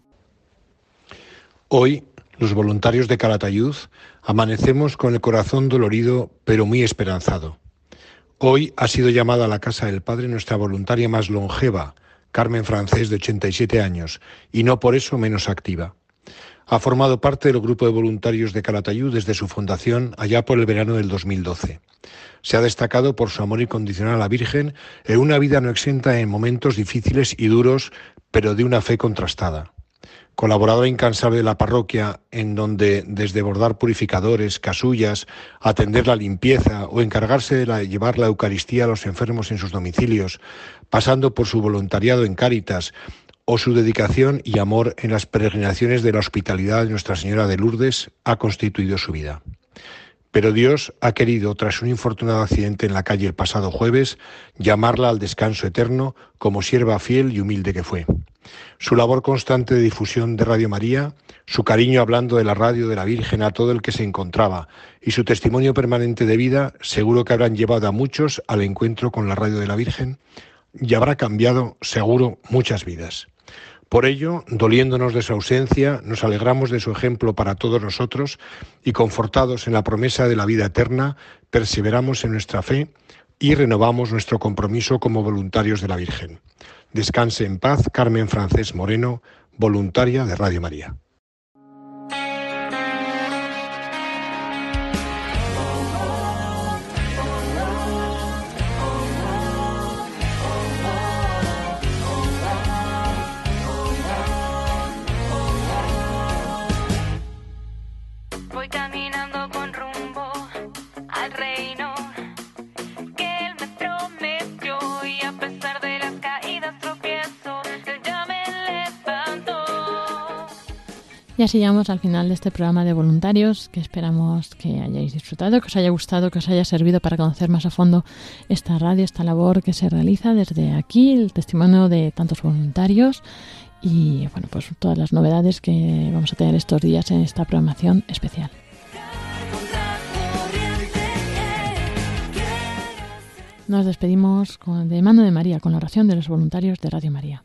Hoy, los voluntarios de Calatayud amanecemos con el corazón dolorido pero muy esperanzado. Hoy ha sido llamada a la casa del Padre nuestra voluntaria más longeva, Carmen Francés, de 87 años, y no por eso menos activa. Ha formado parte del grupo de voluntarios de Calatayud desde su fundación allá por el verano del 2012. Se ha destacado por su amor incondicional a la Virgen en una vida no exenta en momentos difíciles y duros, pero de una fe contrastada colaboradora incansable de la parroquia, en donde desde bordar purificadores, casullas, atender la limpieza o encargarse de llevar la Eucaristía a los enfermos en sus domicilios, pasando por su voluntariado en Cáritas o su dedicación y amor en las peregrinaciones de la hospitalidad de Nuestra Señora de Lourdes, ha constituido su vida. Pero Dios ha querido, tras un infortunado accidente en la calle el pasado jueves, llamarla al descanso eterno como sierva fiel y humilde que fue. Su labor constante de difusión de Radio María, su cariño hablando de la radio de la Virgen a todo el que se encontraba y su testimonio permanente de vida seguro que habrán llevado a muchos al encuentro con la radio de la Virgen y habrá cambiado seguro muchas vidas. Por ello, doliéndonos de su ausencia, nos alegramos de su ejemplo para todos nosotros y confortados en la promesa de la vida eterna, perseveramos en nuestra fe y renovamos nuestro compromiso como voluntarios de la Virgen. Descanse en paz Carmen Francés Moreno, voluntaria de Radio María. Y así llegamos al final de este programa de voluntarios que esperamos que hayáis disfrutado, que os haya gustado, que os haya servido para conocer más a fondo esta radio, esta labor que se realiza desde aquí, el testimonio de tantos voluntarios y bueno, pues todas las novedades que vamos a tener estos días en esta programación especial. Nos despedimos de mano de María con la oración de los voluntarios de Radio María.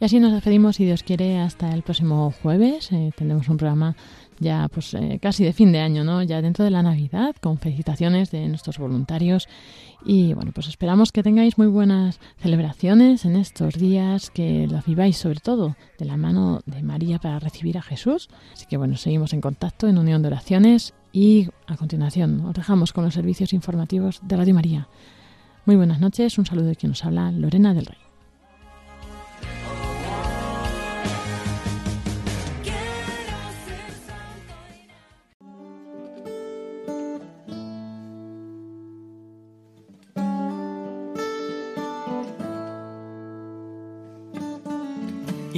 Y así nos despedimos, si Dios quiere, hasta el próximo jueves. Eh, tendremos un programa ya pues eh, casi de fin de año, ¿no? Ya dentro de la Navidad, con felicitaciones de nuestros voluntarios. Y bueno, pues esperamos que tengáis muy buenas celebraciones en estos días, que las viváis sobre todo de la mano de María para recibir a Jesús. Así que bueno, seguimos en contacto en Unión de Oraciones y a continuación os dejamos con los servicios informativos de Radio María. Muy buenas noches, un saludo de quien nos habla, Lorena del Rey.